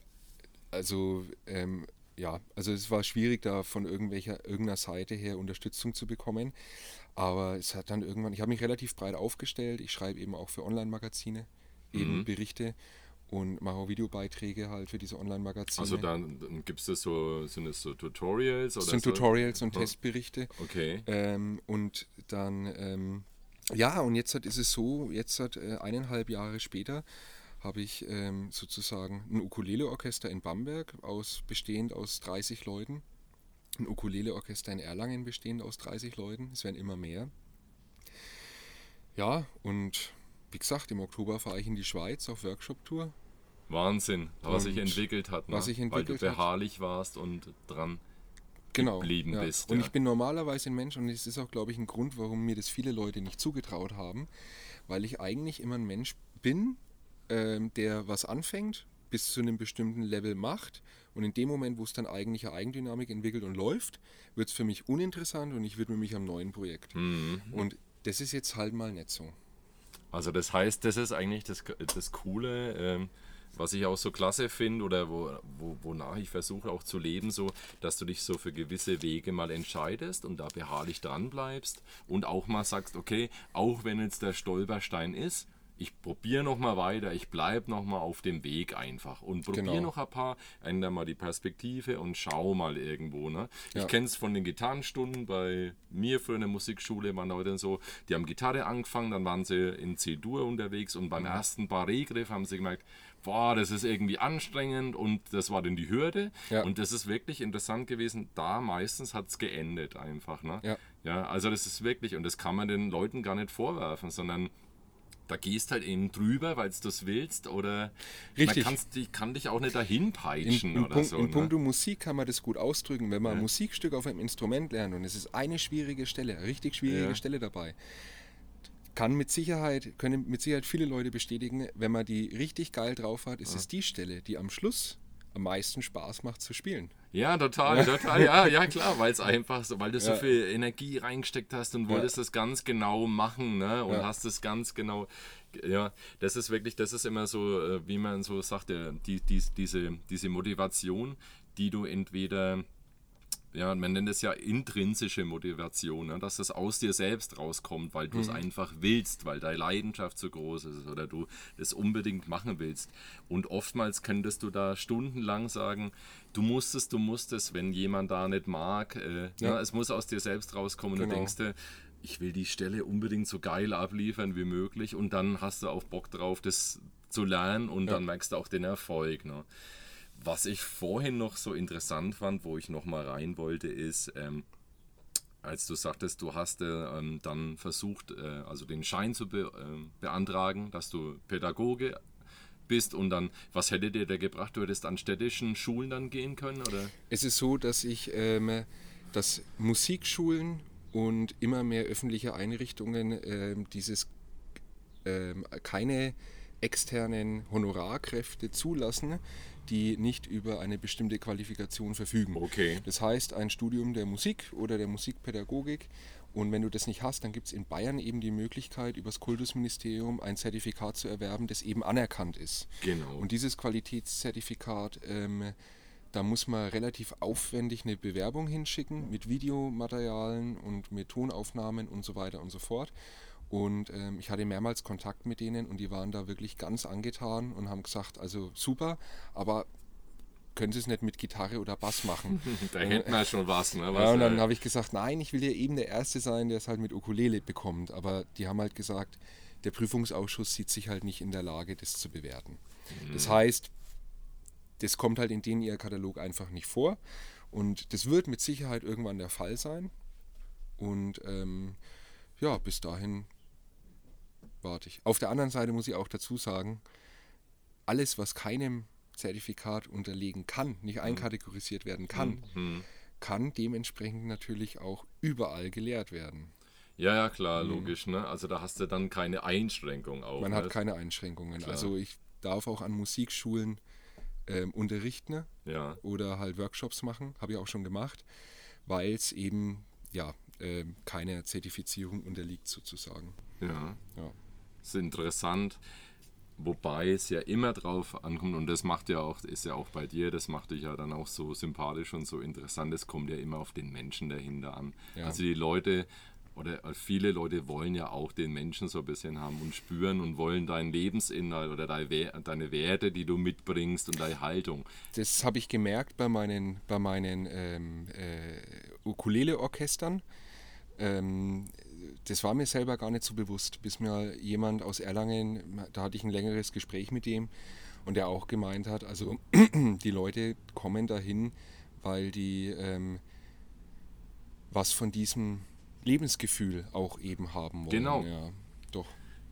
also ähm, ja, also es war schwierig, da von irgendwelcher, irgendeiner Seite her Unterstützung zu bekommen. Aber es hat dann irgendwann, ich habe mich relativ breit aufgestellt. Ich schreibe eben auch für Online-Magazine, eben mhm. Berichte und mache auch Videobeiträge halt für diese Online-Magazine. Also dann, dann gibt es das so, sind das so Tutorials? Oder das sind so? Tutorials und oh. Testberichte. Okay. Ähm, und dann, ähm, ja, und jetzt hat, ist es so, jetzt hat äh, eineinhalb Jahre später habe ich ähm, sozusagen ein Ukulele-Orchester in Bamberg, aus, bestehend aus 30 Leuten. Ein Ukulele-Orchester in Erlangen bestehend aus 30 Leuten. Es werden immer mehr. Ja, und wie gesagt, im Oktober fahre ich in die Schweiz auf Workshop-Tour. Wahnsinn, was sich entwickelt hat, ne? was sich entwickelt weil du beharrlich hat. warst und dran genau, geblieben ja. bist. Und ja. ich bin normalerweise ein Mensch und es ist auch, glaube ich, ein Grund, warum mir das viele Leute nicht zugetraut haben, weil ich eigentlich immer ein Mensch bin, ähm, der was anfängt, bis zu einem bestimmten Level macht und in dem Moment, wo es dann eigentlich eine Eigendynamik entwickelt und läuft, wird es für mich uninteressant und ich widme mich am neuen Projekt. Mhm. Und das ist jetzt halt mal nicht so. Also das heißt, das ist eigentlich das, das Coole, ähm, was ich auch so klasse finde oder wo, wo, wonach ich versuche auch zu leben, so, dass du dich so für gewisse Wege mal entscheidest und da beharrlich dran bleibst und auch mal sagst, okay, auch wenn jetzt der Stolperstein ist, ich probiere noch mal weiter, ich bleibe noch mal auf dem Weg einfach und probiere genau. noch ein paar, ändere mal die Perspektive und schau mal irgendwo. Ne? Ja. Ich kenne es von den Gitarrenstunden bei mir für eine Musikschule, waren Leute so, die haben Gitarre angefangen, dann waren sie in C-Dur unterwegs und beim mhm. ersten Barré-Griff haben sie gemerkt, boah, das ist irgendwie anstrengend und das war dann die Hürde. Ja. Und das ist wirklich interessant gewesen. Da meistens hat es geendet einfach. Ne? Ja. ja, also das ist wirklich, und das kann man den Leuten gar nicht vorwerfen, sondern da gehst halt eben drüber, weil du das willst oder Richtig. man kann dich auch nicht dahin peitschen in, in oder Punkt, so. In ne? puncto Musik kann man das gut ausdrücken, wenn man ja. ein Musikstück auf einem Instrument lernt und es ist eine schwierige Stelle, eine richtig schwierige ja. Stelle dabei. Kann mit Sicherheit, können mit Sicherheit viele Leute bestätigen, wenn man die richtig geil drauf hat, ist ja. es die Stelle, die am Schluss am meisten Spaß macht zu spielen. Ja, total, total, ja, ja klar, weil es einfach so, weil du ja. so viel Energie reingesteckt hast und wolltest ja. das ganz genau machen, ne? Und ja. hast es ganz genau, ja, das ist wirklich, das ist immer so, äh, wie man so sagt, die, die, diese, diese Motivation, die du entweder ja, man nennt es ja intrinsische Motivation, ne? dass das aus dir selbst rauskommt, weil du es mhm. einfach willst, weil deine Leidenschaft so groß ist oder du es unbedingt machen willst. Und oftmals könntest du da stundenlang sagen, du musst es, du musst es, wenn jemand da nicht mag. Äh, ja. Ja, es muss aus dir selbst rauskommen. Genau. Du denkst dir, ich will die Stelle unbedingt so geil abliefern wie möglich und dann hast du auch Bock drauf, das zu lernen und ja. dann merkst du auch den Erfolg. Ne? Was ich vorhin noch so interessant fand, wo ich noch mal rein wollte, ist, ähm, als du sagtest, du hast äh, ähm, dann versucht, äh, also den Schein zu be äh, beantragen, dass du Pädagoge bist und dann, was hätte dir der gebracht? Du hättest an städtischen Schulen dann gehen können? Oder? Es ist so, dass ich, ähm, dass Musikschulen und immer mehr öffentliche Einrichtungen ähm, dieses ähm, keine externen Honorarkräfte zulassen, die nicht über eine bestimmte Qualifikation verfügen. Okay. Das heißt, ein Studium der Musik oder der Musikpädagogik Und wenn du das nicht hast, dann gibt es in Bayern eben die Möglichkeit, über das Kultusministerium ein Zertifikat zu erwerben, das eben anerkannt ist. Genau. Und dieses Qualitätszertifikat, ähm, da muss man relativ aufwendig eine Bewerbung hinschicken mit Videomaterialien und mit Tonaufnahmen und so weiter und so fort. Und ähm, ich hatte mehrmals Kontakt mit denen und die waren da wirklich ganz angetan und haben gesagt, also super, aber können Sie es nicht mit Gitarre oder Bass machen? da hätten wir schon was. Ne? was ja, und dann habe ich gesagt, nein, ich will ja eben der Erste sein, der es halt mit Ukulele bekommt. Aber die haben halt gesagt, der Prüfungsausschuss sieht sich halt nicht in der Lage, das zu bewerten. Mhm. Das heißt, das kommt halt in denen ihr Katalog einfach nicht vor. Und das wird mit Sicherheit irgendwann der Fall sein. Und ähm, ja, bis dahin ich. Auf der anderen Seite muss ich auch dazu sagen, alles, was keinem Zertifikat unterlegen kann, nicht mhm. einkategorisiert werden kann, mhm. kann dementsprechend natürlich auch überall gelehrt werden. Ja, ja, klar, mhm. logisch. Ne? Also da hast du dann keine Einschränkung auch. Man ne? hat keine Einschränkungen. Klar. Also ich darf auch an Musikschulen ähm, unterrichten ja. oder halt Workshops machen, habe ich auch schon gemacht, weil es eben ja äh, keine Zertifizierung unterliegt sozusagen. Ja. ja. Ist interessant. Wobei es ja immer drauf ankommt, und das macht ja auch, ist ja auch bei dir, das macht dich ja dann auch so sympathisch und so interessant, es kommt ja immer auf den Menschen dahinter an. Ja. Also die Leute oder viele Leute wollen ja auch den Menschen so ein bisschen haben und spüren und wollen deinen Lebensinhalt oder deine Werte, die du mitbringst und deine Haltung. Das habe ich gemerkt bei meinen, bei meinen ähm, äh, Ukulele-Orchestern. Ähm, das war mir selber gar nicht so bewusst, bis mir jemand aus Erlangen, da hatte ich ein längeres Gespräch mit dem und der auch gemeint hat, also die Leute kommen dahin, weil die ähm, was von diesem Lebensgefühl auch eben haben wollen. Genau. Ja, doch.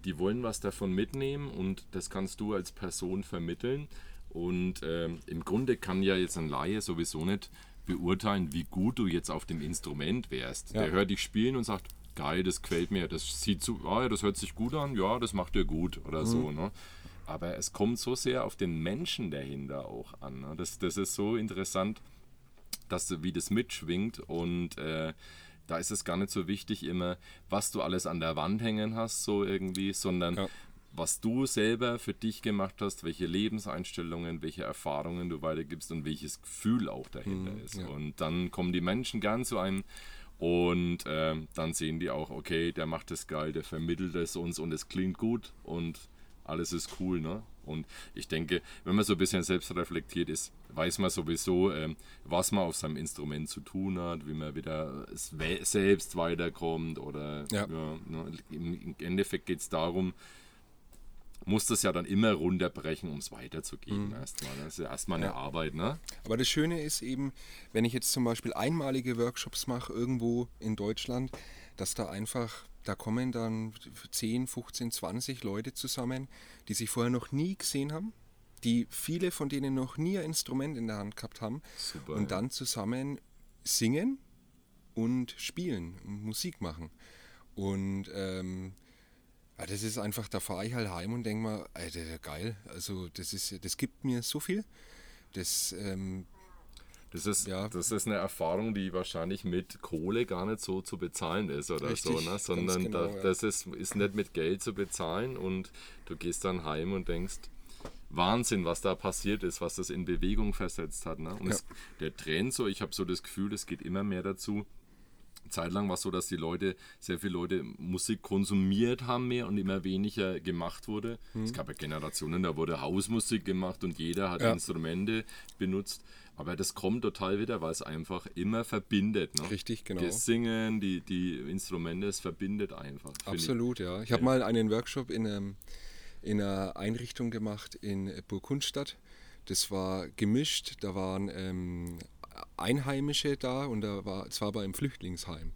Die wollen was davon mitnehmen und das kannst du als Person vermitteln. Und ähm, im Grunde kann ja jetzt ein Laie sowieso nicht beurteilen, wie gut du jetzt auf dem Instrument wärst. Ja. Der hört dich spielen und sagt, geil, das gefällt mir, das sieht so, ah, ja, das hört sich gut an, ja, das macht dir gut oder mhm. so. Ne? Aber es kommt so sehr auf den Menschen dahinter auch an. Ne? Das, das ist so interessant, dass wie das mitschwingt und äh, da ist es gar nicht so wichtig immer, was du alles an der Wand hängen hast, so irgendwie, sondern ja. was du selber für dich gemacht hast, welche Lebenseinstellungen, welche Erfahrungen du weitergibst und welches Gefühl auch dahinter mhm, ist. Ja. Und dann kommen die Menschen gern zu einem und äh, dann sehen die auch, okay, der macht das geil, der vermittelt es uns und es klingt gut und alles ist cool, ne? Und ich denke, wenn man so ein bisschen selbst reflektiert ist, weiß man sowieso, ähm, was man auf seinem Instrument zu tun hat, wie man wieder selbst weiterkommt oder ja. Ja, ne? im Endeffekt geht es darum, muss das ja dann immer runterbrechen, um es weiterzugeben. Mhm. Erstmal. Das ist ja erstmal eine ja. Arbeit. Ne? Aber das Schöne ist eben, wenn ich jetzt zum Beispiel einmalige Workshops mache irgendwo in Deutschland, dass da einfach, da kommen dann 10, 15, 20 Leute zusammen, die sich vorher noch nie gesehen haben, die viele von denen noch nie ein Instrument in der Hand gehabt haben Super, und dann zusammen singen und spielen und Musik machen. Und ähm, ja, das ist einfach, da fahre ich halt heim und denke mir, Alter, geil, also das ist, das gibt mir so viel. Das, ähm, das ist, ja. das ist eine Erfahrung, die wahrscheinlich mit Kohle gar nicht so zu bezahlen ist oder Richtig, so, ne? sondern genau, da, das ist, ist nicht mit Geld zu bezahlen und du gehst dann heim und denkst, Wahnsinn, was da passiert ist, was das in Bewegung versetzt hat. Ne? Und ja. es, der Trend so, ich habe so das Gefühl, es geht immer mehr dazu, Zeitlang war es so, dass die Leute, sehr viele Leute Musik konsumiert haben mehr und immer weniger gemacht wurde. Mhm. Es gab ja Generationen, da wurde Hausmusik gemacht und jeder hat ja. Instrumente benutzt. Aber das kommt total wieder, weil es einfach immer verbindet. Ne? Richtig, genau. Das Singen, die, die Instrumente, es verbindet einfach. Absolut, ich. ja. Ich habe mal einen Workshop in, einem, in einer Einrichtung gemacht in Burgundstadt. Das war gemischt, da waren ähm, Einheimische da und da war, es war aber im Flüchtlingsheim.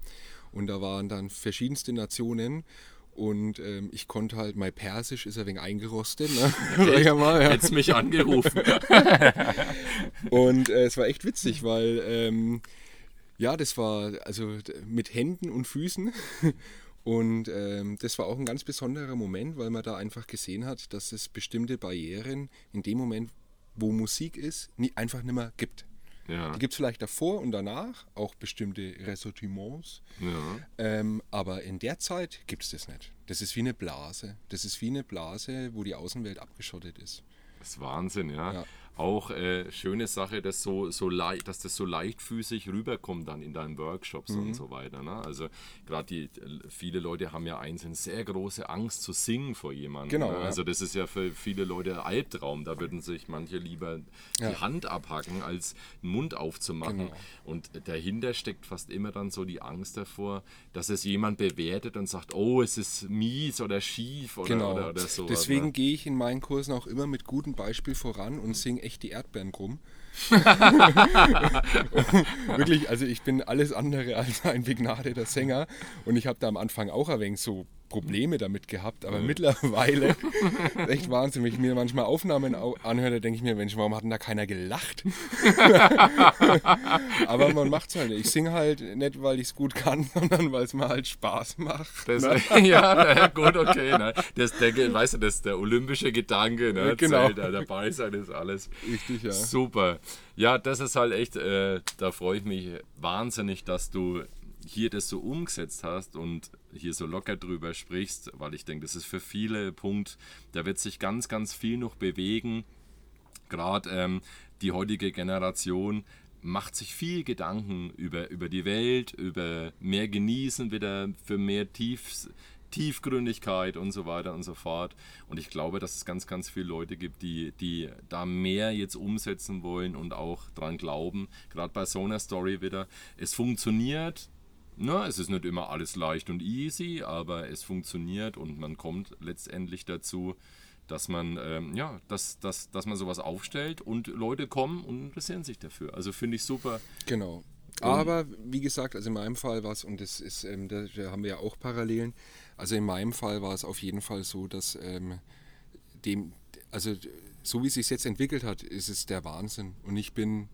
Und da waren dann verschiedenste Nationen und ähm, ich konnte halt, mein Persisch ist ein wenig eingerostet. Ne? Sag ja mal, ja. Hättest mich angerufen. und äh, es war echt witzig, weil ähm, ja, das war also mit Händen und Füßen. Und ähm, das war auch ein ganz besonderer Moment, weil man da einfach gesehen hat, dass es bestimmte Barrieren in dem Moment, wo Musik ist, nie, einfach nicht mehr gibt. Ja. Die gibt es vielleicht davor und danach, auch bestimmte Ressortiments. Ja. Ähm, aber in der Zeit gibt es das nicht. Das ist wie eine Blase. Das ist wie eine Blase, wo die Außenwelt abgeschottet ist. Das ist Wahnsinn, ja. Ja. Auch äh, schöne Sache, dass, so, so leicht, dass das so leichtfüßig rüberkommt dann in deinen Workshops Mhm. und so weiter. Ne? Also gerade die viele Leute haben ja einzeln sehr große Angst zu singen vor jemandem. Genau, Ne? Also das ist ja für viele Leute ein Albtraum. Da würden sich manche lieber die Ja. Hand abhacken, als den Mund aufzumachen. Genau. Und dahinter steckt fast immer dann so die Angst davor, dass es jemand bewertet und sagt, oh, es ist mies oder schief oder, Genau. oder, oder so. Deswegen gehe ich in meinen Kursen auch immer mit gutem Beispiel voran und singe echt die Erdbeeren krumm. Wirklich, also ich bin alles andere als ein begnadeter Sänger und ich habe da am Anfang auch ein wenig so Probleme damit gehabt, aber mittlerweile ist echt Wahnsinn, wenn ich mir manchmal Aufnahmen au- anhöre, denke ich mir, Mensch, warum hat denn da keiner gelacht? aber man macht es halt. Ich singe halt nicht, weil ich es gut kann, sondern weil es mir halt Spaß macht. Das, ja, na, gut, okay. Ne? Das, der, weißt du, das ist der olympische Gedanke. Ne? Genau. Zählt, da dabei sein ist alles. Richtig, ja. Super. Ja, das ist halt echt, äh, da freue ich mich wahnsinnig, dass du hier das so umgesetzt hast und hier so locker drüber sprichst, weil ich denke, das ist für viele Punkt, da wird sich ganz, ganz viel noch bewegen. Gerade ähm, die heutige Generation macht sich viel Gedanken über, über die Welt, über mehr Genießen wieder, für mehr Tief, Tiefgründigkeit und so weiter und so fort. Und ich glaube, dass es ganz, ganz viele Leute gibt, die, die da mehr jetzt umsetzen wollen und auch dran glauben. Gerade bei so einer Story wieder. Es funktioniert. Na, es ist nicht immer alles leicht und easy, aber es funktioniert und man kommt letztendlich dazu, dass man, ähm, ja, dass, dass, dass man sowas aufstellt und Leute kommen und interessieren sich dafür. Also finde ich super. Genau. Aber wie gesagt, also in meinem Fall war es, und das ist, ähm, da, da haben wir ja auch Parallelen, also in meinem Fall war es auf jeden Fall so, dass ähm, dem, also so wie es sich jetzt entwickelt hat, ist es der Wahnsinn. Und ich bin,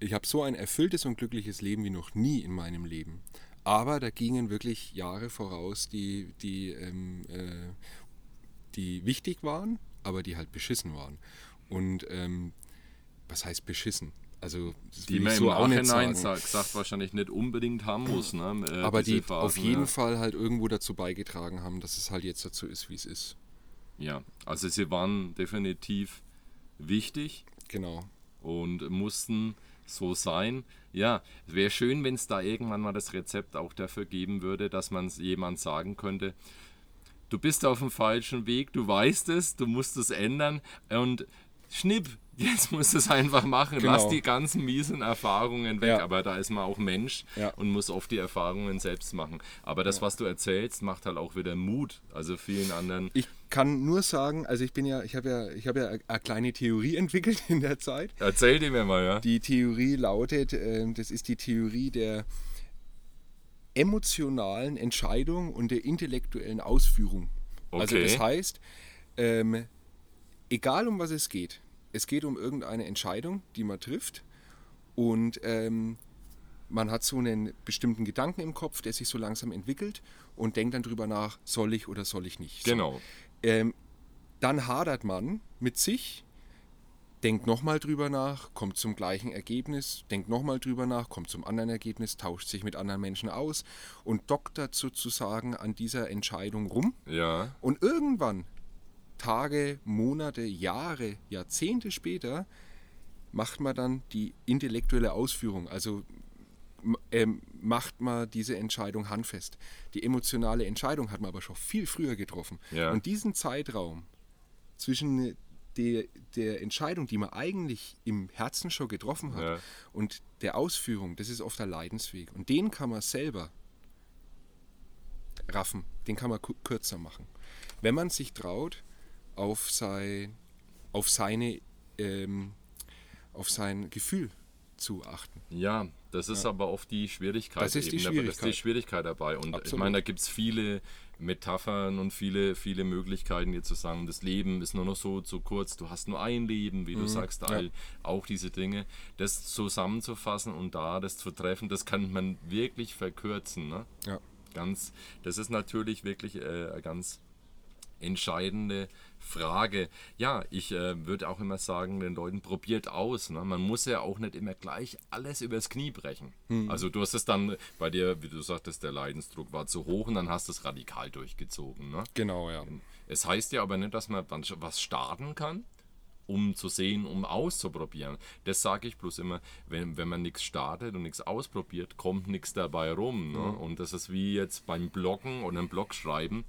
ich habe so ein erfülltes und glückliches Leben wie noch nie in meinem Leben. Aber da gingen wirklich Jahre voraus, die, die, ähm, äh, die wichtig waren, aber die halt beschissen waren. Und ähm, was heißt beschissen? Also, Die man im so auch nicht Nachhinein sagt, sagt wahrscheinlich nicht unbedingt haben muss. Ne? Äh, aber die auf Phasen, jeden ja. Fall halt irgendwo dazu beigetragen haben, dass es halt jetzt dazu ist, wie es ist. Ja, also sie waren definitiv wichtig Genau. und mussten so sein. Ja, es wäre schön, wenn es da irgendwann mal das Rezept auch dafür geben würde, dass man jemand sagen könnte, du bist auf dem falschen Weg, du weißt es, du musst es ändern und schnipp, jetzt musst du es einfach machen. Genau. Lass die ganzen miesen Erfahrungen weg, Ja. aber da ist man auch Mensch Ja. und muss oft die Erfahrungen selbst machen. Aber das, was du erzählst, macht halt auch wieder Mut. Also vielen anderen. Ich kann nur sagen, also ich bin ja, ich habe ja, ich habe ja eine kleine Theorie entwickelt in der Zeit. Erzähl dir mir mal, ja. Die Theorie lautet, äh, das ist die Theorie der emotionalen Entscheidung und der intellektuellen Ausführung. Also Okay. das heißt, ähm, egal um was es geht, es geht um irgendeine Entscheidung, die man trifft und ähm, man hat so einen bestimmten Gedanken im Kopf, der sich so langsam entwickelt und denkt dann drüber nach, soll ich oder soll ich nicht. So. Genau. Ähm, dann hadert man mit sich, denkt nochmal drüber nach, kommt zum gleichen Ergebnis, denkt nochmal drüber nach, kommt zum anderen Ergebnis, tauscht sich mit anderen Menschen aus und doktert sozusagen an dieser Entscheidung rum. Ja. Und irgendwann, Tage, Monate, Jahre, Jahrzehnte später, macht man dann die intellektuelle Ausführung. Also ähm, macht man diese Entscheidung handfest. Die emotionale Entscheidung hat man aber schon viel früher getroffen. Ja. Und diesen Zeitraum zwischen der, der Entscheidung, die man eigentlich im Herzen schon getroffen hat, Ja. und der Ausführung, das ist oft der Leidensweg. Und den kann man selber raffen, den kann man kürzer machen. Wenn man sich traut, auf, sein, auf, seine, ähm, auf sein Gefühl zu achten. Ja, das ist aber oft die Schwierigkeit. Das ist die eben, aber Das ist die Schwierigkeit. Schwierigkeit dabei. Und ich Absolut. meine, da gibt es viele Metaphern und viele, viele Möglichkeiten, hier zu sagen, das Leben ist nur noch so zu kurz, du hast nur ein Leben, wie du sagst, Mhm. ja. all, auch diese Dinge. Das zusammenzufassen und da das zu treffen, das kann man wirklich verkürzen. Ne? Ja. Ganz, das ist natürlich wirklich äh, ganz entscheidende Frage. Ja, ich äh, würde auch immer sagen, den Leuten probiert aus. Ne? Man muss ja auch nicht immer gleich alles übers Knie brechen. Mhm. Also du hast es dann bei dir, wie du sagtest, der Leidensdruck war zu hoch und dann hast du es radikal durchgezogen. Ne? Genau, ja. Es heißt ja aber nicht, dass man dann was starten kann, um zu sehen, um auszuprobieren. Das sage ich bloß immer, wenn, wenn man nichts startet und nichts ausprobiert, kommt nichts dabei rum. Ne? Mhm. Und das ist wie jetzt beim Bloggen oder einem Blog schreiben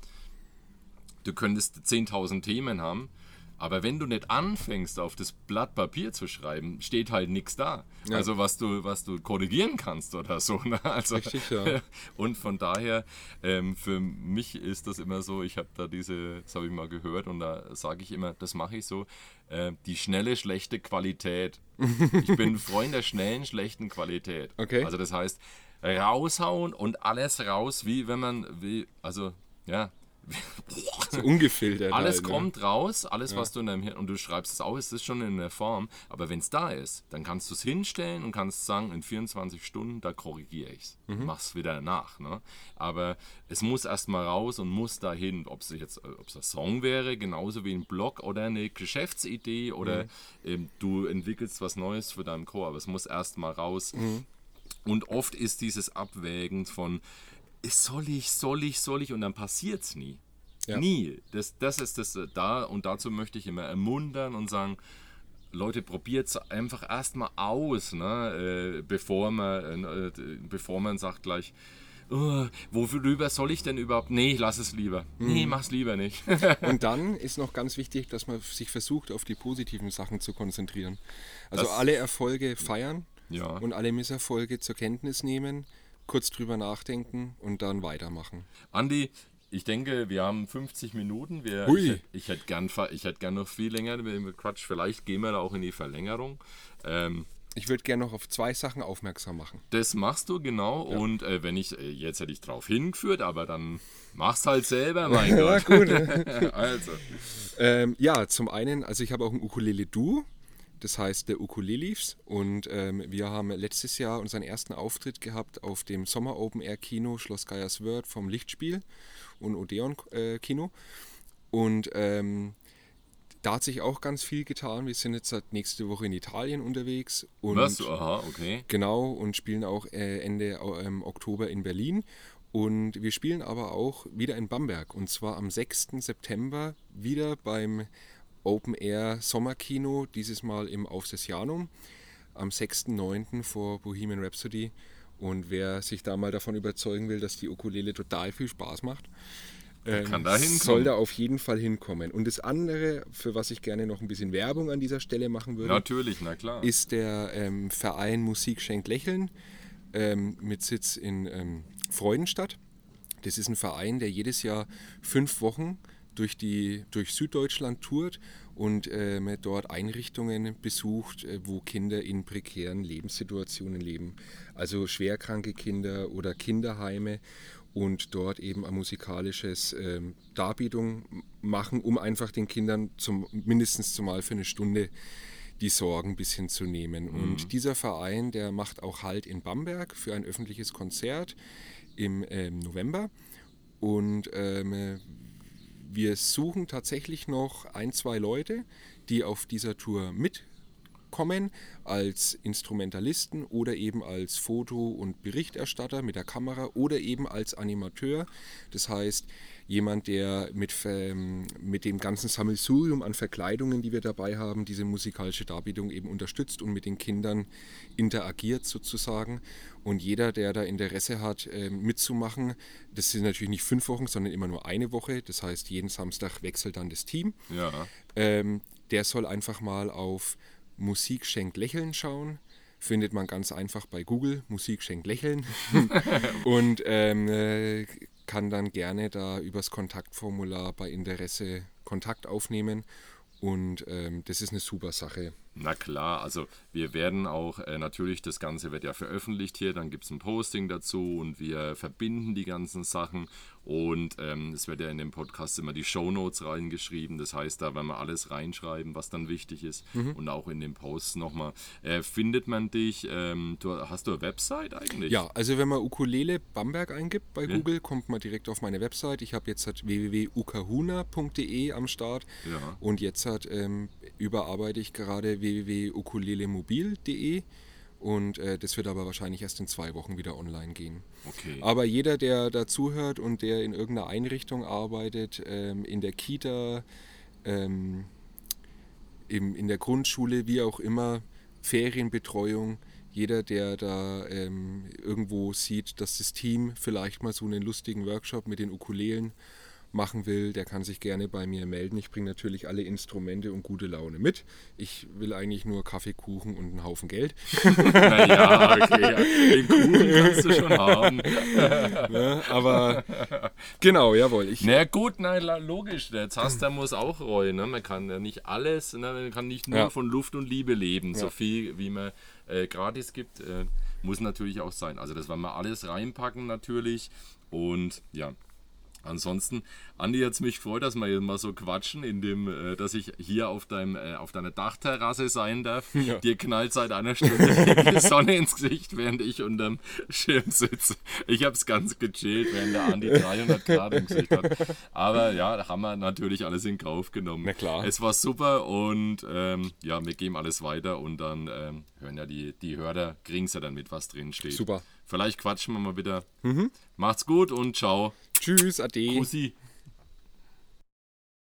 Du könntest 10.000 Themen haben, aber wenn du nicht anfängst, auf das Blatt Papier zu schreiben, steht halt nichts da. Ja. Also was du, was du korrigieren kannst oder so. Ne? Also, Richtig, ja. Und von daher, ähm, für mich ist das immer so, ich habe da diese, das habe ich mal gehört und da sage ich immer, das mache ich so, äh, die schnelle, schlechte Qualität. ich bin Freund der schnellen, schlechten Qualität. Okay. Also das heißt, raushauen und alles raus, wie wenn man, wie, also ja, so ungefiltert. Alles halt, ne? kommt raus, alles, ja. was du in deinem Hirn und du schreibst es aus, ist schon in der Form. Aber wenn es da ist, dann kannst du es hinstellen und kannst sagen, in 24 Stunden, da korrigiere ich es. Mhm. Mach's wieder nach. Ne? Aber es muss erstmal raus und muss dahin. Ob es jetzt, ob es ein Song wäre, genauso wie ein Blog oder eine Geschäftsidee oder mhm. ähm, du entwickelst was Neues für deinen Chor. Aber es muss erstmal raus. Mhm. Und oft ist dieses Abwägen von, soll ich, soll ich, soll ich und dann passiert es nie. Ja. Nie. Das, das ist das äh, da und dazu möchte ich immer ermuntern und sagen, Leute, probiert es einfach erstmal aus, ne? Äh, bevor, man, äh, bevor man sagt gleich, oh, worüber soll ich denn überhaupt? Nee, lass es lieber. Mhm. Nee, mach's lieber nicht. und dann ist noch ganz wichtig, dass man sich versucht, auf die positiven Sachen zu konzentrieren. Also das, alle Erfolge feiern ja. und alle Misserfolge zur Kenntnis nehmen kurz drüber nachdenken und dann weitermachen. Andi, ich denke, wir haben 50 Minuten. Wir, Hui. ich, ich hätte gern, hätt gern noch viel länger mit Quatsch. Vielleicht gehen wir da auch in die Verlängerung. Ähm, ich würde gerne noch auf zwei Sachen aufmerksam machen. Das machst du genau. Ja. Und äh, wenn ich, äh, jetzt hätte ich drauf hingeführt, aber dann mach's halt selber, mein Gott. gut. also. Ähm, ja, zum einen, also ich habe auch ein Ukulele Du das heißt der Ukulelis. Und ähm, wir haben letztes Jahr unseren ersten Auftritt gehabt auf dem Sommer Open Air Kino Schloss Geierswörth vom Lichtspiel und Odeon äh, Kino. Und ähm, da hat sich auch ganz viel getan. Wir sind jetzt seit nächste Woche in Italien unterwegs. Und Was? Aha, okay. Genau, und spielen auch äh, Ende ähm, Oktober in Berlin. Und wir spielen aber auch wieder in Bamberg. Und zwar am 6. September wieder beim Open Air Sommerkino, dieses Mal im Aufsessianum am 6.9. vor Bohemian Rhapsody. Und wer sich da mal davon überzeugen will, dass die Ukulele total viel Spaß macht, ähm, Kann da soll da auf jeden Fall hinkommen. Und das andere, für was ich gerne noch ein bisschen Werbung an dieser Stelle machen würde, Natürlich, na klar. ist der ähm, Verein Musik schenkt Lächeln ähm, mit Sitz in ähm, Freudenstadt. Das ist ein Verein, der jedes Jahr fünf Wochen durch, die, durch Süddeutschland tourt und äh, dort Einrichtungen besucht, äh, wo Kinder in prekären Lebenssituationen leben. Also schwerkranke Kinder oder Kinderheime und dort eben ein musikalisches äh, Darbietung machen, um einfach den Kindern zum, mindestens zumal für eine Stunde die Sorgen ein bisschen zu nehmen. Mhm. Und dieser Verein, der macht auch Halt in Bamberg für ein öffentliches Konzert im ähm, November. Und ähm, wir suchen tatsächlich noch ein, zwei Leute, die auf dieser Tour mitkommen als Instrumentalisten oder eben als Foto- und Berichterstatter mit der Kamera oder eben als Animateur. Das heißt, jemand, der mit, ähm, mit dem ganzen Sammelsurium an Verkleidungen, die wir dabei haben, diese musikalische Darbietung eben unterstützt und mit den Kindern interagiert sozusagen. Und jeder, der da Interesse hat, ähm, mitzumachen, das sind natürlich nicht fünf Wochen, sondern immer nur eine Woche. Das heißt, jeden Samstag wechselt dann das Team. Ja. Ähm, der soll einfach mal auf Musik schenkt Lächeln schauen findet man ganz einfach bei Google, Musik schenkt Lächeln. und ähm, äh, kann dann gerne da übers Kontaktformular bei Interesse Kontakt aufnehmen. Und ähm, das ist eine super Sache. Na klar, also wir werden auch äh, natürlich, das Ganze wird ja veröffentlicht hier, dann gibt es ein Posting dazu und wir verbinden die ganzen Sachen und ähm, es wird ja in dem Podcast immer die Show Notes reingeschrieben. Das heißt, da werden wir alles reinschreiben, was dann wichtig ist. Mhm. Und auch in den Posts nochmal. Äh, findet man dich, ähm, du, hast du eine Website eigentlich? Ja, also wenn man Ukulele Bamberg eingibt bei ja. Google, kommt man direkt auf meine Website. Ich habe jetzt halt www.ukahuna.de am Start. Ja. Und jetzt hat ähm, überarbeite ich gerade www.ukulelemobil.de. Und äh, das wird aber wahrscheinlich erst in zwei Wochen wieder online gehen. Okay. Aber jeder, der dazuhört und der in irgendeiner Einrichtung arbeitet, ähm, in der Kita, ähm, im, in der Grundschule, wie auch immer, Ferienbetreuung, jeder, der da ähm, irgendwo sieht, dass das Team vielleicht mal so einen lustigen Workshop mit den Ukulelen machen will, der kann sich gerne bei mir melden. Ich bringe natürlich alle Instrumente und gute Laune mit. Ich will eigentlich nur Kaffeekuchen und einen Haufen Geld. naja, okay, ja. den Kuchen kannst du schon haben. ja, aber genau, jawohl. Ich, na gut, nein, logisch. Der Zaster muss auch reuen. Ne? Man kann ja nicht alles, ne? man kann nicht nur ja. von Luft und Liebe leben. Ja. So viel, wie man äh, gratis gibt, äh, muss natürlich auch sein. Also das werden wir alles reinpacken natürlich. Und ja, Ansonsten, Andi hat es mich gefreut, dass wir mal so quatschen, in dem, äh, dass ich hier auf, deinem, äh, auf deiner Dachterrasse sein darf. Ja. Dir knallt seit einer Stunde die Sonne ins Gesicht, während ich unterm Schirm sitze. Ich habe es ganz gechillt, während der Andi 300 Grad im Gesicht hat. Aber ja, da haben wir natürlich alles in Kauf genommen. Na klar. Es war super und ähm, ja, wir geben alles weiter und dann ähm, hören ja die, die Hörer, kriegen ja dann mit, was drin steht. Super. Vielleicht quatschen wir mal wieder. Mhm. Macht's gut und ciao. Tschüss, ade. Kussi.